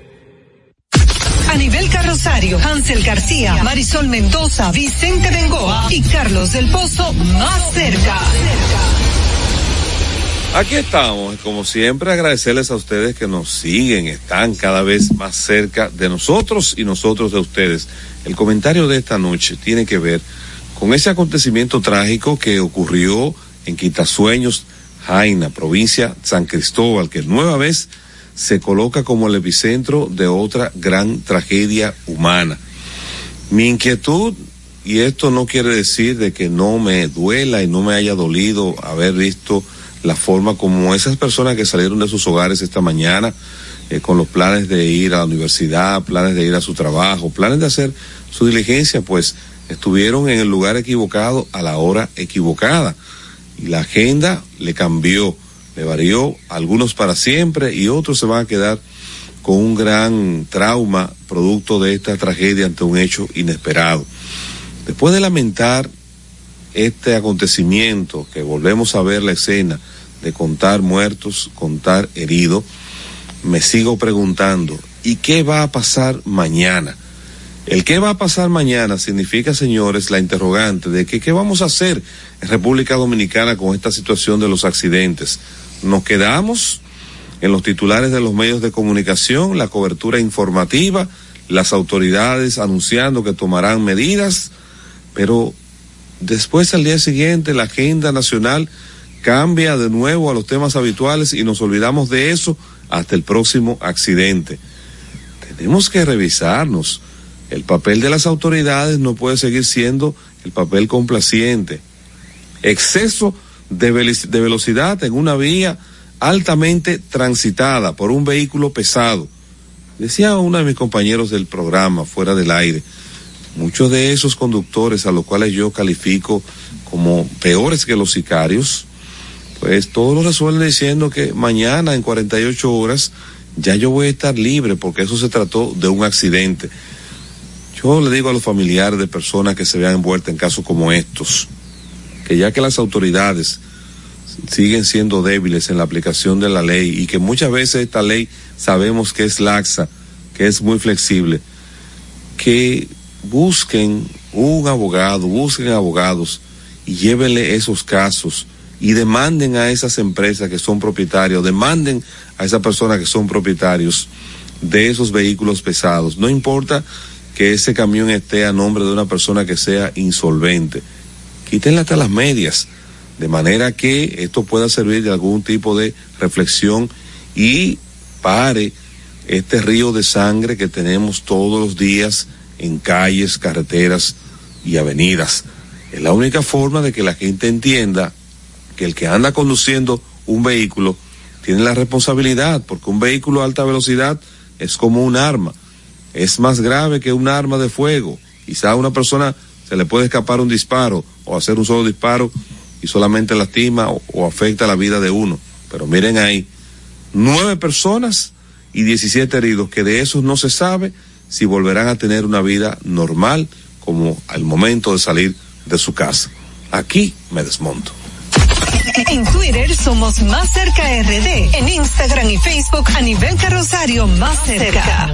a nivel carrosario, Hansel García, Marisol Mendoza, Vicente Bengoa y Carlos del Pozo más cerca. Aquí estamos, como siempre, agradecerles a ustedes que nos siguen, están cada vez más cerca de nosotros y nosotros de ustedes. El comentario de esta noche tiene que ver con ese acontecimiento trágico que ocurrió en Quitasueños, Jaina, provincia San Cristóbal, que nueva vez se coloca como el epicentro de otra gran tragedia humana. Mi inquietud, y esto no quiere decir de que no me duela y no me haya dolido haber visto la forma como esas personas que salieron de sus hogares esta mañana, eh, con los planes de ir a la universidad, planes de ir a su trabajo, planes de hacer su diligencia, pues estuvieron en el lugar equivocado a la hora equivocada. Y la agenda le cambió le varió, algunos para siempre y otros se van a quedar con un gran trauma producto de esta tragedia ante un hecho inesperado. Después de lamentar este acontecimiento, que volvemos a ver la escena de contar muertos, contar heridos, me sigo preguntando, ¿y qué va a pasar mañana? El qué va a pasar mañana significa, señores, la interrogante de que qué vamos a hacer en República Dominicana con esta situación de los accidentes nos quedamos en los titulares de los medios de comunicación, la cobertura informativa, las autoridades anunciando que tomarán medidas, pero después al día siguiente la agenda nacional cambia de nuevo a los temas habituales y nos olvidamos de eso hasta el próximo accidente. Tenemos que revisarnos. El papel de las autoridades no puede seguir siendo el papel complaciente. Exceso de, velocidad en una vía altamente transitada por un vehículo pesado. Decía uno de mis compañeros del programa, fuera del aire, muchos de esos conductores a los cuales yo califico como peores que los sicarios, pues todos lo resuelven diciendo que mañana en 48 horas ya yo voy a estar libre porque eso se trató de un accidente. Yo le digo a los familiares de personas que se vean envueltas en casos como estos, que ya que las autoridades siguen siendo débiles en la aplicación de la ley y que muchas veces esta ley sabemos que es laxa, que es muy flexible, que busquen un abogado, busquen abogados y llévenle esos casos y demanden a esas empresas que son propietarios, demanden a esas personas que son propietarios de esos vehículos pesados. No importa que ese camión esté a nombre de una persona que sea insolvente quítenle hasta las medias, de manera que esto pueda servir de algún tipo de reflexión y pare este río de sangre que tenemos todos los días en calles, carreteras y avenidas. Es la única forma de que la gente entienda que el que anda conduciendo un vehículo tiene la responsabilidad, porque un vehículo a alta velocidad es como un arma, es más grave que un arma de fuego. Quizá una persona se le puede escapar un disparo o hacer un solo disparo y solamente lastima o, afecta la vida de uno. Pero miren ahí, nueve personas y 17 heridos, que de esos no se sabe si volverán a tener una vida normal como al momento de salir de su casa. Aquí me desmonto. En Twitter somos Más Cerca RD, en Instagram y Facebook a nivel carrosario Más Cerca.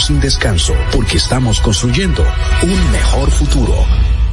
sin descanso porque estamos construyendo un mejor futuro.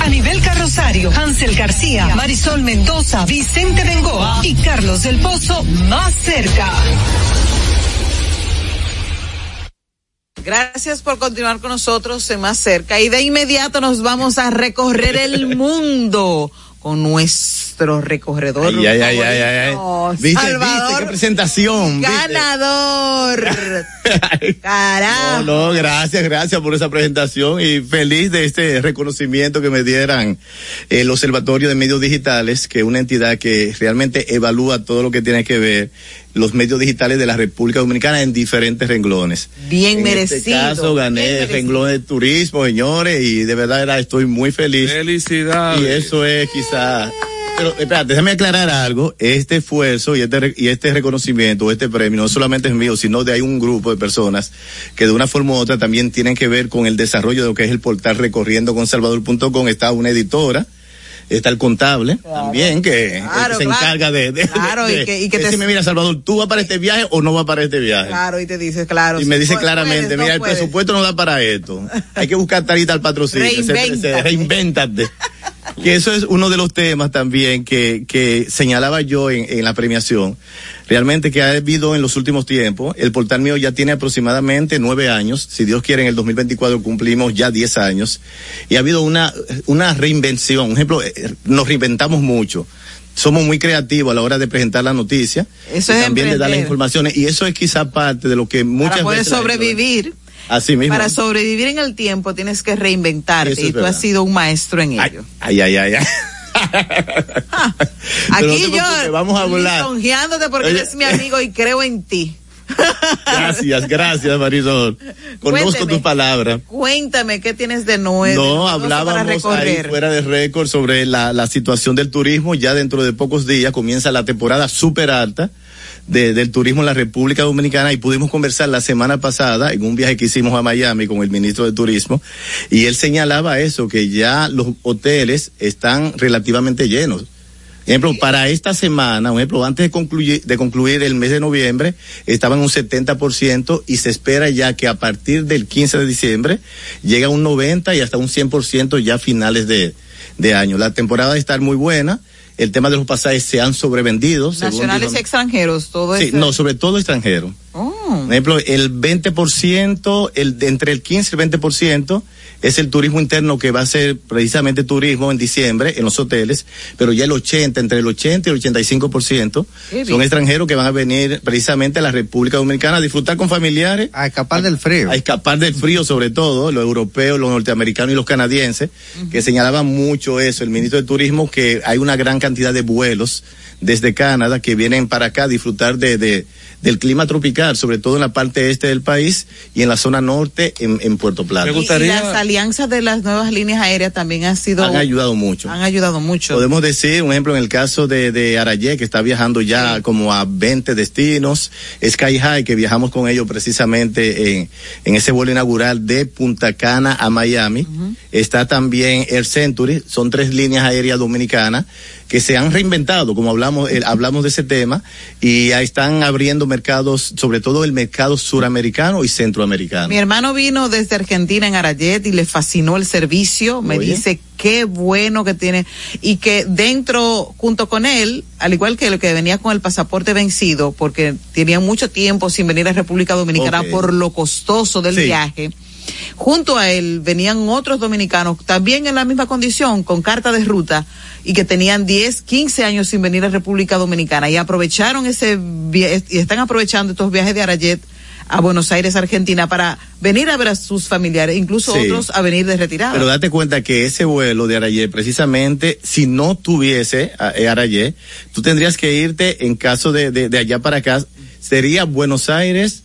A nivel carrosario, Hansel García, Marisol Mendoza, Vicente Bengoa y Carlos del Pozo más cerca. Gracias por continuar con nosotros en Más Cerca y de inmediato nos vamos a recorrer el mundo con nuestro recorredor. Ay, ay, ay, ay, ay, ay. favorito, ¿Viste, Salvador viste qué presentación? ¿Viste? Ganador. Carajo. No, no, gracias, gracias por esa presentación y feliz de este reconocimiento que me dieran el Observatorio de Medios Digitales, que es una entidad que realmente evalúa todo lo que tiene que ver los medios digitales de la República Dominicana en diferentes renglones. Bien en merecido. este caso gané el renglón de turismo, señores, y de verdad era, estoy muy feliz. Felicidades. Y eso es quizá. Pero espérate, déjame aclarar algo. Este esfuerzo y este, y este reconocimiento, este premio, no solamente es mío, sino de hay un grupo de personas que de una forma u otra también tienen que ver con el desarrollo de lo que es el portal recorriendo con Salvador.com. Está una editora. Está el contable también que Claro, se claro. encarga de, de, Claro, de- y que- y que de te- decirme, mira Salvador, ¿tú vas para este viaje o no vas para este viaje? Claro, y te dice, claro. Y me dice claramente, no mira, el presupuesto no da para esto. Hay que buscar tarita al patrocinio. Se- se- Reinvéntate. Que eso es uno de los temas también que, que señalaba yo en, en la premiación. Realmente que ha habido en los últimos tiempos, el portal mío ya tiene aproximadamente nueve años, si Dios quiere en el 2024 cumplimos ya diez años, y ha habido una, una reinvención, por ejemplo, eh, nos reinventamos mucho. Somos muy creativos a la hora de presentar la noticia Eso y es también de dar las informaciones, y eso es quizá parte de lo que muchas Para poder veces sobrevivir. Así mismo. Para sobrevivir en el tiempo tienes que reinventarte es y tú verdad. has sido un maestro en ello. Ay, ay, ay, ay. No Aquí te yo vamos a hablar. lisonjeándote porque Oye. eres mi amigo y creo en ti. Gracias, gracias, Marisol. Conozco Cuénteme. tus palabras. Cuéntame qué tienes de nuevo. No, hablábamos ahí fuera de récord sobre la, la situación del turismo. Ya dentro de pocos días comienza la temporada súper alta de- del turismo en la República Dominicana y pudimos conversar la semana pasada en un viaje que hicimos a Miami con el ministro de Turismo y él señalaba eso, que ya los hoteles están relativamente llenos. Ejemplo, para esta semana, un ejemplo, antes de concluir, de concluir el mes de noviembre, estaban un 70% y se espera ya que a partir del 15 de diciembre llega a un 90 y hasta un 100% ya a finales de, de año. La temporada va a estar muy buena. El tema de los pasajes se han sobrevendido. según Nacionales y extranjeros, todo Sí, eso. no, sobre todo extranjero. Oh. Por ejemplo, el 20%, el, entre el 15 y el 20% es el turismo interno que va a ser precisamente turismo en diciembre en los hoteles, pero ya el 80, entre el 80 y el 85% Qué bien. son extranjeros que van a venir precisamente a la República Dominicana a disfrutar con familiares. A escapar del frío. A escapar del frío sobre todo, los europeos, los norteamericanos y los canadienses, que señalaban mucho eso, el ministro de Turismo, que hay una gran cantidad de vuelos desde Canadá que vienen para acá a disfrutar de, de, del clima tropical, sobre todo en la parte este del país y en la zona norte en, en Puerto Plata. Y, y las alianzas de las nuevas líneas aéreas también han sido Han ayudado mucho. han ayudado mucho. Podemos decir, un ejemplo, en el caso de, de Arayé, que está viajando ya como a 20 destinos, Sky High, que viajamos con ellos precisamente en, en ese vuelo inaugural de Punta Cana a Miami. Está también Air Century, son tres líneas aéreas dominicanas que se han reinventado, como hablamos, eh, hablamos de ese tema, y ahí están abriendo mercados, sobre todo el mercado suramericano y centroamericano. Mi hermano vino desde Argentina en Arayet y le fascinó el servicio. Me Oye. dice qué bueno que tiene y que dentro, junto con él, al igual que el que venía con el pasaporte vencido, porque tenía mucho tiempo sin venir a República Dominicana por lo costoso del Sí. viaje. Junto a él venían otros dominicanos también en la misma condición, con carta de ruta, y que tenían 10, 15 años sin venir a República Dominicana y aprovecharon ese y están aprovechando estos viajes de Arayet a Buenos Aires, Argentina, para venir a ver a sus familiares, incluso Sí. otros a venir de retirada. Pero date cuenta que ese vuelo de Arayé, precisamente, si no tuviese eh, Arayé, tú tendrías que irte en caso de, de, de allá para acá, sería Buenos Aires,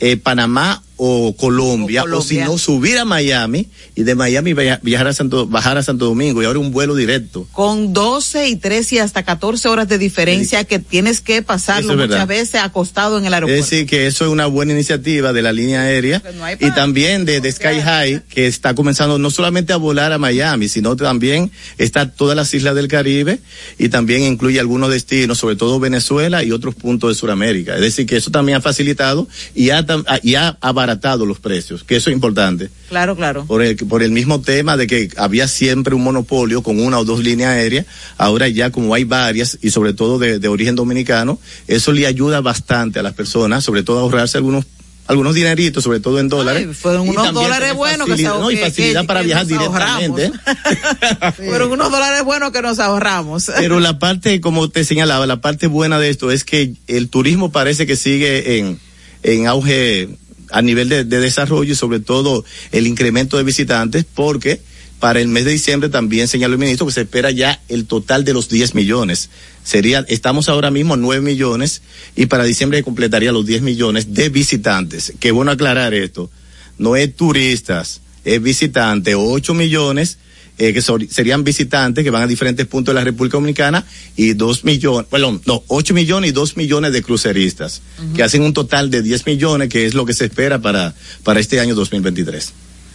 eh, Panamá o Colombia, O si no subir a Miami y de Miami via- viajar a Santo, bajar a Santo Domingo y ahora un vuelo directo. con 12 y 13 y hasta 14 horas de diferencia que tienes que pasarlo es muchas verdad. veces acostado en el Es aeropuerto. decir, que eso es una buena iniciativa de la línea aérea y también de, de Sky High, que está comenzando no solamente a volar a Miami, sino también está todas las islas del Caribe y también incluye algunos destinos, sobre todo Venezuela y otros puntos de Sudamérica. Es decir, que eso también ha facilitado y ha, y ha abaratado los precios, que eso es importante. Claro, claro. Por el, por el mismo tema de que había siempre un monopolio con una o dos líneas aéreas, ahora ya como hay varias y sobre todo de, de origen dominicano, eso le ayuda bastante a las personas, sobre todo a ahorrarse algunos algunos dineritos, sobre todo en dólares. Ay, fueron unos dólares buenos que se facilidad- no, y facilidad que- para que viajar ahorramos. directamente. Fueron unos dólares buenos que nos ahorramos. Pero la parte, como te señalaba, la parte buena de esto es que el turismo parece que sigue en, en auge a nivel de, de desarrollo y sobre todo el incremento de visitantes porque para el mes de diciembre también señaló el ministro que se espera ya el total de los 10 millones. Sería, estamos ahora mismo a 9 millones y para diciembre completaría los 10 millones de visitantes. Qué bueno aclarar esto. No es turistas, es visitantes, 8 millones eh, que serían visitantes que van a diferentes puntos de la República Dominicana y dos millones, bueno, no, ocho millones y dos millones de cruceristas, que hacen un total de 10 millones, que es lo que se espera para, para este año 2023.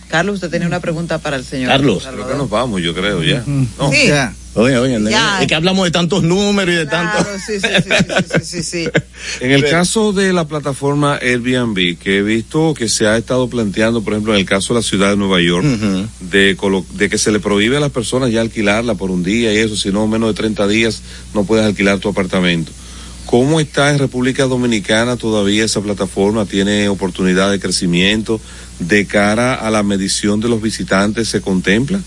Carlos, usted tenía una pregunta para el señor. Carlos. Creo que nos vamos, yo creo, ya. No. Sí. Oye, oye, Ya. es que hablamos de tantos números y de tantos. Claro, sí, sí, sí, sí, sí, sí, sí. En el caso de la plataforma Airbnb, que he visto que se ha estado planteando, por ejemplo, en el caso de la ciudad de Nueva York, de, colo- de que se le prohíbe a las personas ya alquilarla por un día y eso, si no, menos de 30 días no puedes alquilar tu apartamento. ¿Cómo está en República Dominicana todavía esa plataforma? ¿Tiene oportunidad de crecimiento? ¿De cara a la medición de los visitantes se contempla?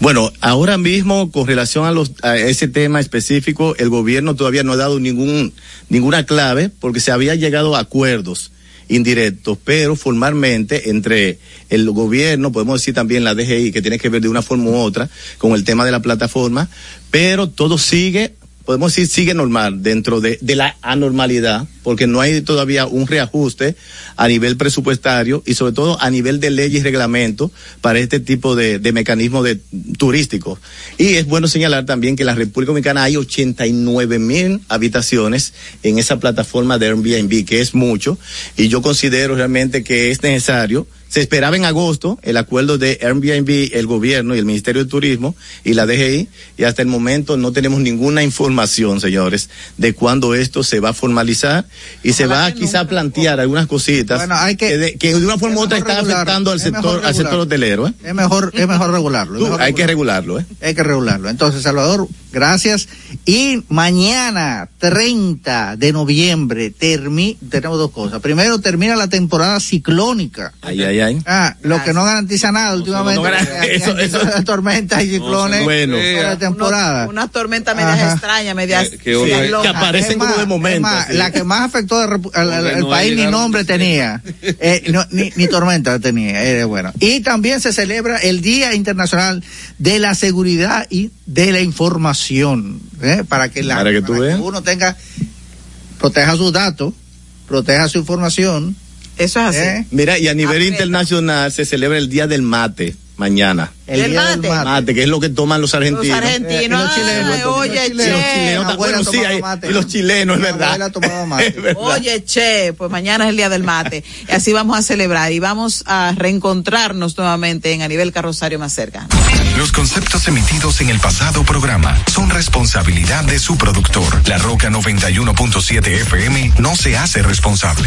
Bueno, ahora mismo con relación a, los, a ese tema específico, el gobierno todavía no ha dado ningún, ninguna clave porque se había llegado a acuerdos indirectos, pero formalmente entre el gobierno, podemos decir también la DGI, que tiene que ver de una forma u otra con el tema de la plataforma, pero todo sigue, podemos decir sigue normal dentro de, de la anormalidad, porque no hay todavía un reajuste a nivel presupuestario y sobre todo a nivel de leyes y reglamentos para este tipo de, de mecanismos de, turísticos. Y es bueno señalar también que en la República Dominicana hay 89 mil habitaciones en esa plataforma de Airbnb, que es mucho, y yo considero realmente que es necesario se esperaba en agosto el acuerdo de Airbnb, el gobierno y el Ministerio de Turismo y la DGI, y hasta el momento no tenemos ninguna información, señores, de cuándo esto se va a formalizar y se va a quizá plantear algunas cositas Bueno, hay que- de, que de una forma u otra están regular, afectando al es sector, al sector hotelero. ¿eh? Es mejor, es mejor regularlo. es Tú, mejor hay que regularlo. regularlo, ¿eh? Hay que regularlo. Entonces, Salvador, gracias. Y mañana, 30 de noviembre, termi tenemos dos cosas. Primero, termina la temporada ciclónica. Ay, ay, ay. Ah, lo que no garantiza nada últimamente. no eso- hay eso- tormentas y ciclones bueno. de temporada. Unas tormentas medias extrañas, medias Que- que aparecen Es como de momento, más, sí. La que más afectó no país ni nombre tenía. Eh, no, ni, ni tormenta tenía. Bueno. Y también se celebra el Día Internacional de la Seguridad y de la Información. ¿eh? Para que, la, Para que uno tenga, proteja sus datos. proteja su información. Eso es así. ¿Eh? Mira, y a nivel internacional se celebra el Día del Mate mañana. El ¿Del día del mate? mate. Mate, que es lo que toman los Los argentinos. argentinos, Eh, y los chilenos, ay, oye, y los los che. chilenos, Mi abuela bueno, sí, tomaba hay- mate. y los chilenos, verdad. mate. Es verdad. Oye, che, pues mañana es el día del mate. Y así vamos a celebrar y vamos a reencontrarnos nuevamente en a nivel carrosario más cerca. Los conceptos emitidos en el pasado programa son responsabilidad de su productor. La Roca 91.7 FM no se hace responsable.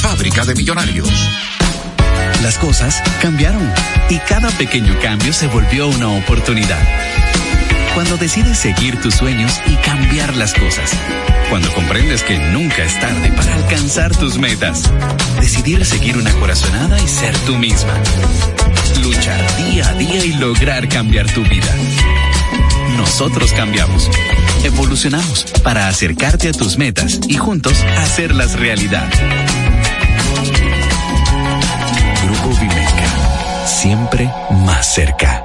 fábrica de millonarios. Las cosas cambiaron y cada pequeño cambio se volvió una oportunidad. Cuando decides seguir tus sueños y cambiar las cosas. Cuando comprendes que nunca es tarde para alcanzar tus metas. Decidir seguir una corazonada y ser tú misma. Luchar día a día y lograr cambiar tu vida. Nosotros cambiamos. Evolucionamos para acercarte a tus metas y juntos hacerlas realidad. Siempre más cerca.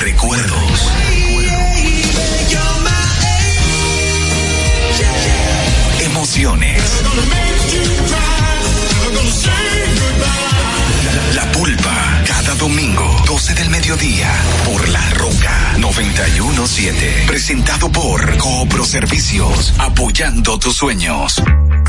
Recuerdos. Emociones. La pulpa. Cada domingo, 12 del mediodía, por La Roca 917. Presentado por Coopro Servicios, apoyando tus sueños.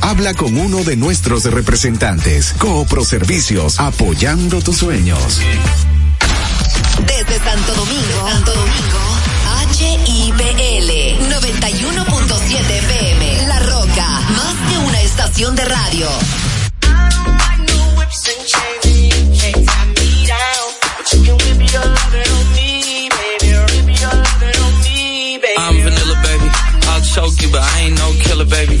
Habla con uno de nuestros representantes. Coopro Servicios, apoyando tus sueños. Desde Santo Domingo, Santo Domingo, HIPL 91.7 FM. La Roca, más que una estación de radio. I'm vanilla, baby. I'll choke you, but I ain't no killer, baby.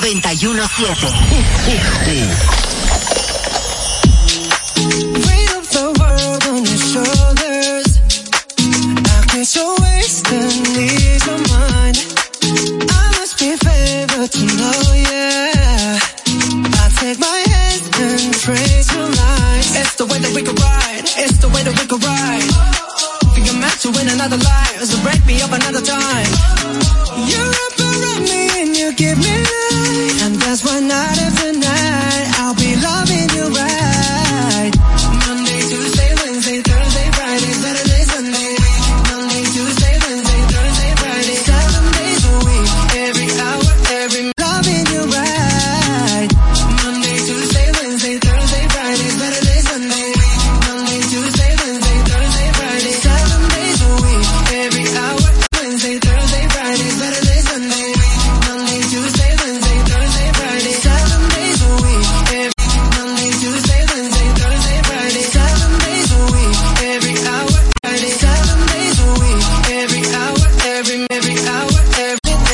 917.